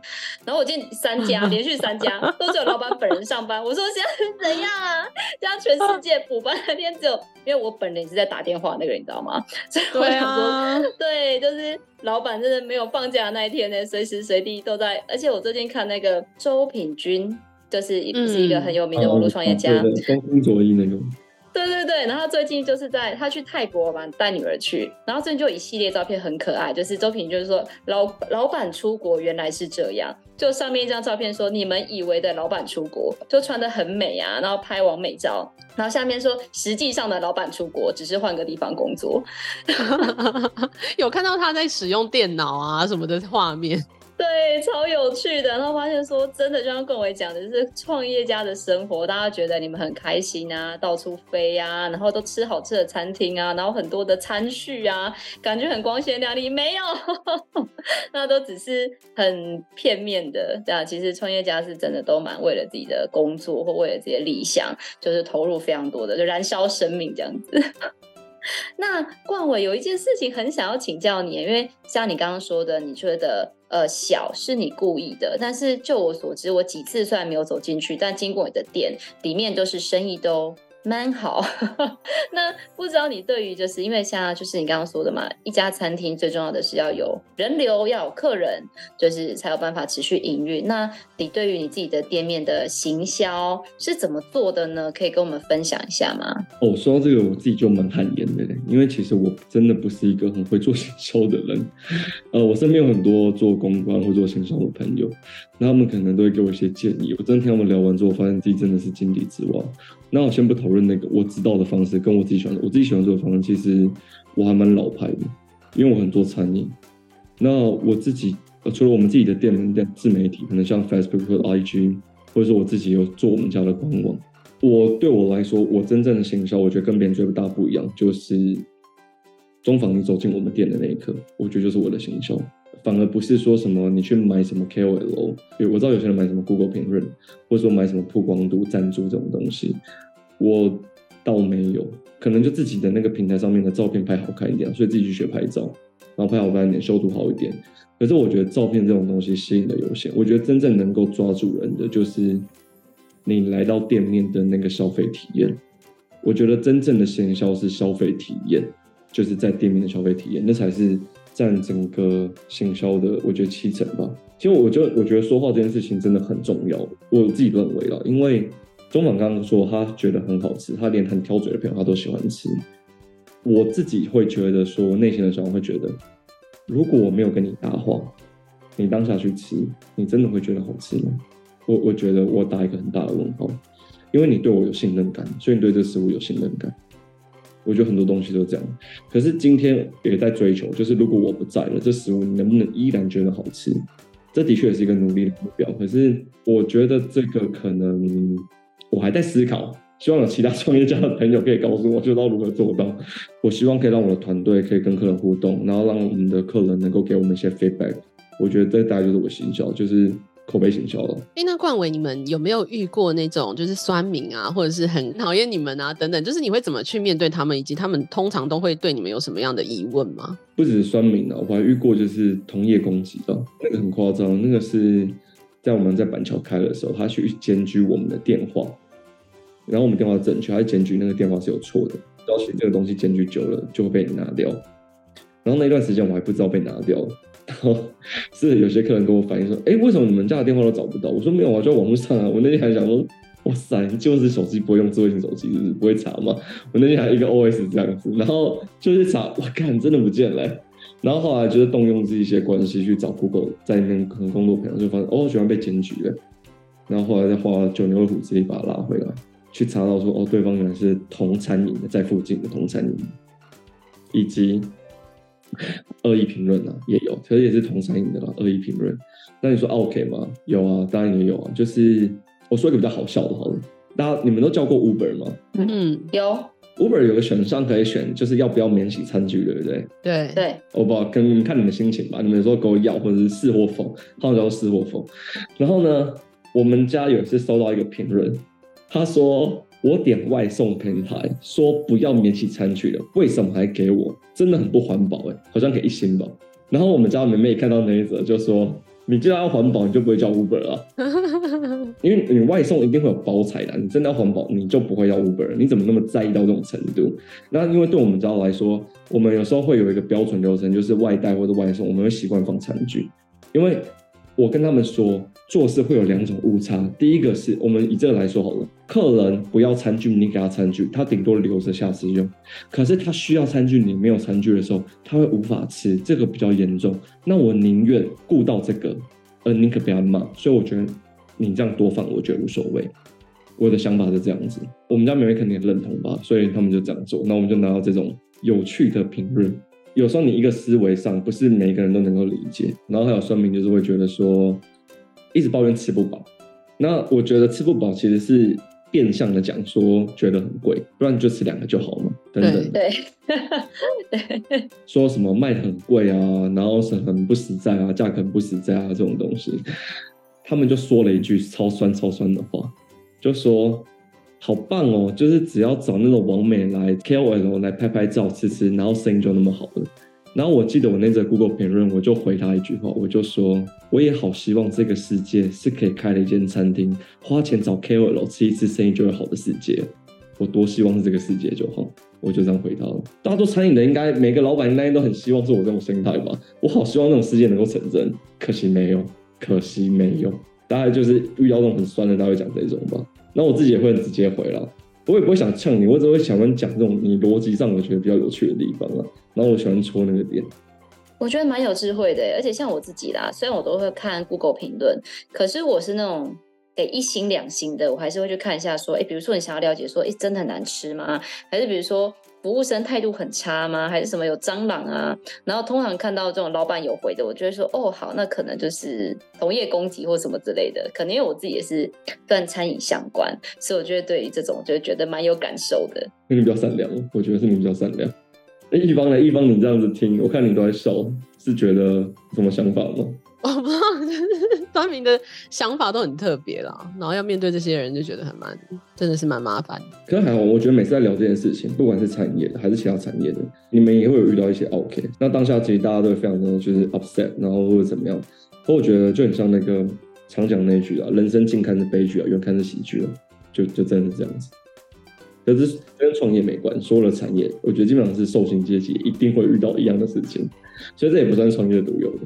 然后我今天三家 连续三家都只有老板本人上班，我说现在是怎样啊？这样全世界补班那天只有，因为我本人是在打电话那个人，你知道吗？所以我想说，对，啊、对，就是老板真的没有放假那一天呢，随时随地都在。而且我最近看那个周品均。就是不是一个很有名的网络创业家，光宗卓一那个，对对 对，然后最近就是在他去泰国嘛，带女儿去，然后最近就一系列照片很可爱，就是周平就是说老老板出国原来是这样，就上面一张照片说你们以为的老板出国就穿的很美啊，然后拍完美照，然后下面说实际上的老板出国只是换个地方工作，有看到他在使用电脑啊什么的画面。对，超有趣的。然后发现说，真的就像冠纬讲的，就是创业家的生活，大家觉得你们很开心啊，到处飞啊，然后都吃好吃的餐厅啊，然后很多的餐叙啊，感觉很光鲜亮丽。没有，那都只是很片面的。这样，其实创业家是真的都蛮为了自己的工作或为了自己的理想，就是投入非常多的，就燃烧生命这样子。那冠伟有一件事情很想要请教你，因为像你刚刚说的，你觉得。呃，小是你故意的，但是就我所知，我几次虽然没有走进去，但经过你的店，里面都是生意都蛮好，那不知道你对于就是因为像就是你刚刚说的嘛，一家餐厅最重要的是要有人流，要有客人，就是才有办法持续营运。那你对于你自己的店面的行销是怎么做的呢？可以跟我们分享一下吗？哦，说到这个，我自己就蛮汗颜的，因为其实我真的不是一个很会做行销的人。呃，我身边有很多做公关或做行销的朋友，那他们可能都会给我一些建议。我真的听他们聊完之后，发现自己真的是井底之蛙。那我先不投论那个我知道的方式，跟我自己喜欢的，我自己喜欢做的方式，其实我还蛮老派的，因为我很做餐饮。那我自己除了我们自己的店门店自媒体，可能像 Facebook 或 IG，或者说我自己有做我们家的官网。我对我来说，我真正的行销，我觉得跟别人最大不一样，就是中访你走进我们店的那一刻，我觉得就是我的行销。反而不是说什么你去买什么 KOL，我知道有些人买什么 Google 评论，或者说买什么曝光度赞助这种东西，我倒没有，可能就自己的那个平台上面的照片拍好看一点，所以自己去学拍照，然后拍好看一点，修图好一点。可是我觉得照片这种东西吸引的有限，我觉得真正能够抓住人的就是你来到店面的那个消费体验。我觉得真正的行销是消费体验，就是在店面的消费体验，那才是。占整个行销的，我觉得七成吧。其实我就我觉得说话这件事情真的很重要，我自己认为啦。因为中访刚刚说他觉得很好吃，他连很挑嘴的朋友他都喜欢吃。我自己会觉得说，内心的时候会觉得，如果我没有跟你搭话，你当下去吃，你真的会觉得好吃吗？我我觉得我打一个很大的问号，因为你对我有信任感，所以你对这食物有信任感。我觉得很多东西都这样，可是今天也在追求，就是如果我不在了，这食物你能不能依然觉得好吃？这的确也是一个努力的目标。可是我觉得这个可能我还在思考，希望有其他创业家的朋友可以告诉我，就知道如何做到。我希望可以让我的团队可以跟客人互动，然后让我们的客人能够给我们一些 feedback。我觉得这大概就是我行销，就是。口碑行销了。哎，那冠伟，你们有没有遇过那种就是酸民啊，或者是很讨厌你们啊等等？就是你会怎么去面对他们，以及他们通常都会对你们有什么样的疑问吗？不只是酸民啊，我还遇过就是同业攻击的，那个很夸张。那个是在我们在板桥开的时候，他去检举我们的电话，然后我们电话正确，他检举那个电话是有错的，而且这个东西检举久了就会被你拿掉。然后那段时间我还不知道被拿掉。然后是有些客人跟我反映说：“哎，为什么你们家的电话都找不到？”我说：“没有啊，就在网络上啊。”我那天还想说：“哇塞，就是手机不会用智慧型手机，是不会查吗？”我那天还一个 OS 这样子，然后就是查，我，看真的不见了。然后后来就是动用这一些关系去找 Google，在那边可能工作朋友就发现哦，居然被检举了。然后后来再花九牛二虎之力把他拉回来，去查到说哦，对方原来是同餐饮的，在附近的同餐饮，以及。恶意评论啊，也有，其实也是同餐饮的啦。恶意评论，那你说 OK 吗？有啊，当然也有啊。就是我说一个比较好笑的，好了，大家你们都叫过 Uber 吗？嗯，有。Uber 有个选项可以选，就是要不要免洗餐具，对不对？对对。我不跟你们看你们心情吧。你们说给我要，或者是是或否，他们叫是或否。然后呢，我们家有一次收到一个评论，他说。我点外送平台说不要免洗餐具了，为什么还给我？真的很不环保哎，好像给一星吧。然后我们家妹妹看到那一则就说：“你既然要环保，你就不会叫 Uber 了，因为你外送一定会有包材的。你真的要环保，你就不会要 Uber。你怎么那么在意到这种程度？那因为对我们家来说，我们有时候会有一个标准流程，就是外带或者外送，我们会习惯放餐具，因为我跟他们说，做事会有两种误差。第一个是我们以这个来说好了，客人不要餐具，你给他餐具，他顶多留着下次用。可是他需要餐具，你没有餐具的时候，他会无法吃，这个比较严重。那我宁愿顾到这个，而宁可不要骂。所以我觉得你这样多放，我觉得无所谓。我的想法是这样子，我们家妹妹肯定也认同吧，所以他们就这样做。那我们就拿到这种有趣的评论。有时候你一个思维上不是每一个人都能够理解，然后还有酸民就是会觉得说，一直抱怨吃不饱。那我觉得吃不饱其实是变相的讲说觉得很贵，不然你就吃两个就好嘛，等等。对，对说什么卖的很贵啊，然后是很不实在啊，价格很不实在啊这种东西，他们就说了一句超酸超酸的话，就说。好棒哦！就是只要找那种网美来 KOL 来拍拍照吃吃，然后生意就那么好了。然后我记得我那则 Google 评论，我就回他一句话，我就说我也好希望这个世界是可以开了一间餐厅，花钱找 KOL 吃一次生意就会好的世界。我多希望是这个世界就好，我就这样回他了。大家做餐饮的应该每个老板应该都很希望是我这种心态吧？我好希望那种世界能够成真，可惜没有，可惜没有。大概就是遇到那种很酸的，他会讲这种吧。那我自己也会很直接回了，我也不会想呛你，我只会想跟讲这种你逻辑上我觉得比较有趣的地方啊。然后我喜欢戳那个点，我觉得蛮有智慧的，而且像我自己啦，虽然我都会看 Google 评论，可是我是那种得一星两星的，我还是会去看一下，说，哎，比如说你想要了解说，哎，真的很难吃吗？还是比如说。服务生态度很差吗？还是什么有蟑螂啊？然后通常看到这种老板有回的，我就会说哦好，那可能就是同业攻击或什么之类的。可能因为我自己也是跟餐饮相关，所以我觉得对于这种就觉得蛮有感受的。那你比较善良，我觉得是你比较善良。哎，一方呢？一方你这样子听，我看你都在笑，是觉得什么想法吗？我不知道，就是端明的想法都很特别啦，然后要面对这些人就觉得很蛮，真的是蛮麻烦。可是还好，我觉得每次在聊这件事情，不管是产业的还是其他产业的，你们也会有遇到一些 OK。那当下其实大家都会非常的就是 upset，然后或者怎么样。可我觉得就很像那个常讲那句啊，人生近看是悲剧啊，远看是喜剧啊，就就真的是这样子。可是跟创业没关，所有的产业，我觉得基本上是受薪阶级一定会遇到一样的事情，所以这也不算创业独有的。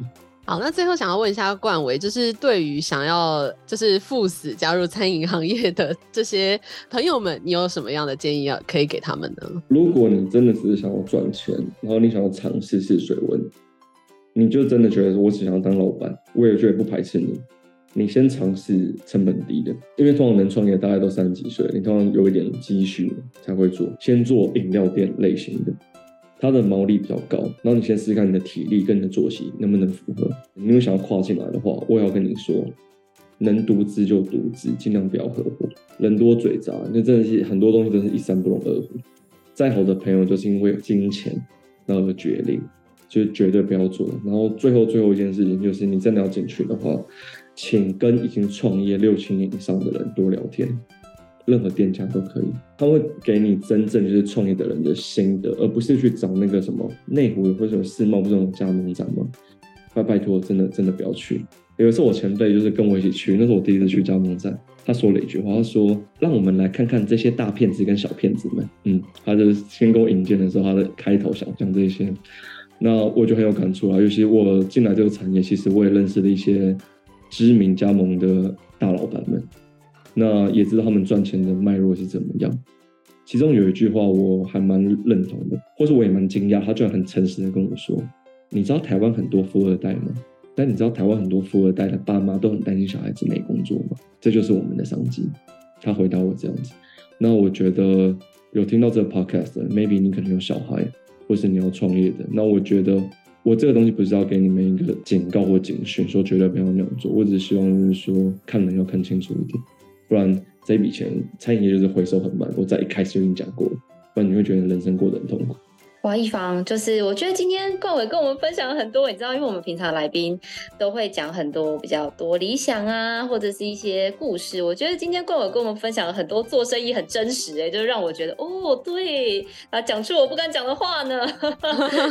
好，那最后想要问一下冠伟，就是对于想要就是赴死加入餐饮行业的这些朋友们，你有什么样的建议要可以给他们呢？如果你真的只是想要赚钱，然后你想要尝试试水温，你就真的觉得我只想要当老板，我也觉得不排斥你。你先尝试成本低的，因为通常能创业大概都三十几岁，你通常有一点积蓄才会做，先做饮料店类型的。它的毛利比较高，然后你先试试看你的体力跟你的作息能不能符合。你有想要跨进来的话，我也要跟你说，能独资就独资，尽量不要合伙。人多嘴杂，那真的是很多东西都是一山不容二虎。再好的朋友，就是因为有金钱然后决裂，就绝对不要做。然后最后最后一件事情就是，你真的要进去的话，请跟已经创业六七年以上的人多聊天。任何店家都可以，他会给你真正就是创业的人的心得，而不是去找那个什么内湖或者什么世贸这种加盟展吗？拜拜托，真的真的不要去。有一次我前辈就是跟我一起去，那是我第一次去加盟展，他说了一句话，他说：“让我们来看看这些大骗子跟小骗子们。”嗯，他就是先跟我引荐的时候，他的开头想讲这些，那我就很有感触啊。尤其我进来这个产业，其实我也认识了一些知名加盟的大老板们。那也知道他们赚钱的脉络是怎么样，其中有一句话我还蛮认同的，或是我也蛮惊讶，他居然很诚实的跟我说：“你知道台湾很多富二代吗？但你知道台湾很多富二代的爸妈都很担心小孩子没工作吗？这就是我们的商机。”他回答我这样子。那我觉得有听到这个 podcast，maybe 你可能有小孩，或是你要创业的。那我觉得我这个东西不是要给你们一个警告或警讯，说绝对不要那样做。我只希望就是说看人要看清楚一点。不然这笔钱餐饮业就是回收很慢。我在一开始就已经讲过，不然你会觉得人生过得很痛苦。哇，一方就是我觉得今天冠伟跟我们分享了很多，你知道，因为我们平常来宾都会讲很多比较多理想啊，或者是一些故事。我觉得今天冠伟跟我们分享了很多做生意很真实，哎，就是让我觉得哦，对啊，讲出我不敢讲的话呢。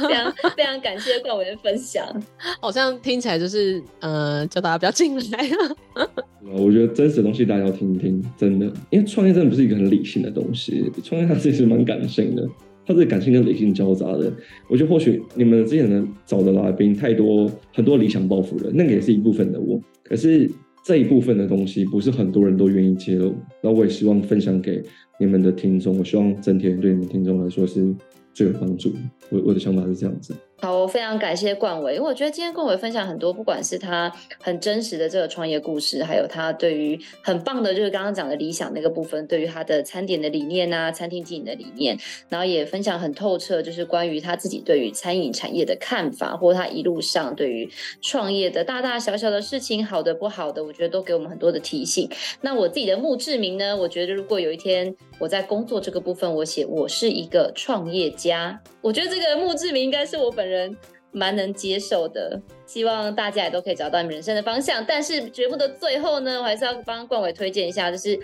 非常非常感谢冠伟的分享，好像听起来就是呃，叫大家不要进来啊。我觉得真实的东西大家要听一听，真的，因为创业真的不是一个很理性的东西，创业它其实蛮感性的。他的感性跟理性交杂的。我觉得或许你们之前能找的来宾太多，很多理想抱负了，那个也是一部分的我。可是这一部分的东西不是很多人都愿意揭露，那我也希望分享给你们的听众。我希望整体对你们听众来说是最有帮助。我我的想法是这样子。好，非常感谢冠伟，因为我觉得今天冠伟分享很多，不管是他很真实的这个创业故事，还有他对于很棒的，就是刚刚讲的理想那个部分，对于他的餐点的理念啊，餐厅经营的理念，然后也分享很透彻，就是关于他自己对于餐饮产业的看法，或他一路上对于创业的大大小小的事情，好的不好的，我觉得都给我们很多的提醒。那我自己的墓志铭呢，我觉得如果有一天我在工作这个部分，我写我是一个创业家，我觉得这个墓志铭应该是我本人。蛮能接受的，希望大家也都可以找到你们人生的方向。但是节目的最后呢，我还是要帮冠伟推荐一下，就是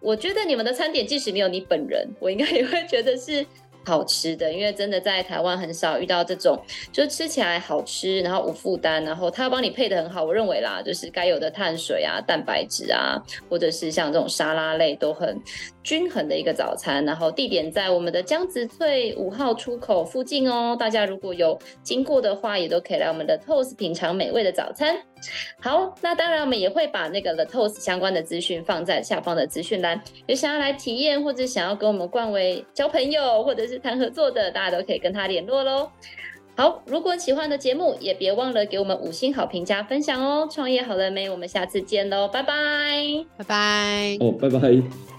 我觉得你们的餐点即使没有你本人，我应该也会觉得是好吃的，因为真的在台湾很少遇到这种，就是吃起来好吃，然后无负担，然后他帮你配得很好。我认为啦，就是该有的碳水啊、蛋白质啊，或者是像这种沙拉类都很均衡的一个早餐。然后地点在我们的江子翠五号出口附近哦，大家如果有经过的话，也都可以来我们的 Toast 品尝美味的早餐。好，那当然我们也会把那个 The Toast 相关的资讯放在下方的资讯栏，有想要来体验或者想要跟我们冠威交朋友，或者是谈合作的，大家都可以跟他联络喽。好，如果喜欢的节目，也别忘了给我们五星好评加分享哦。创业好了没？我们下次见喽，拜拜，拜拜，哦，拜拜。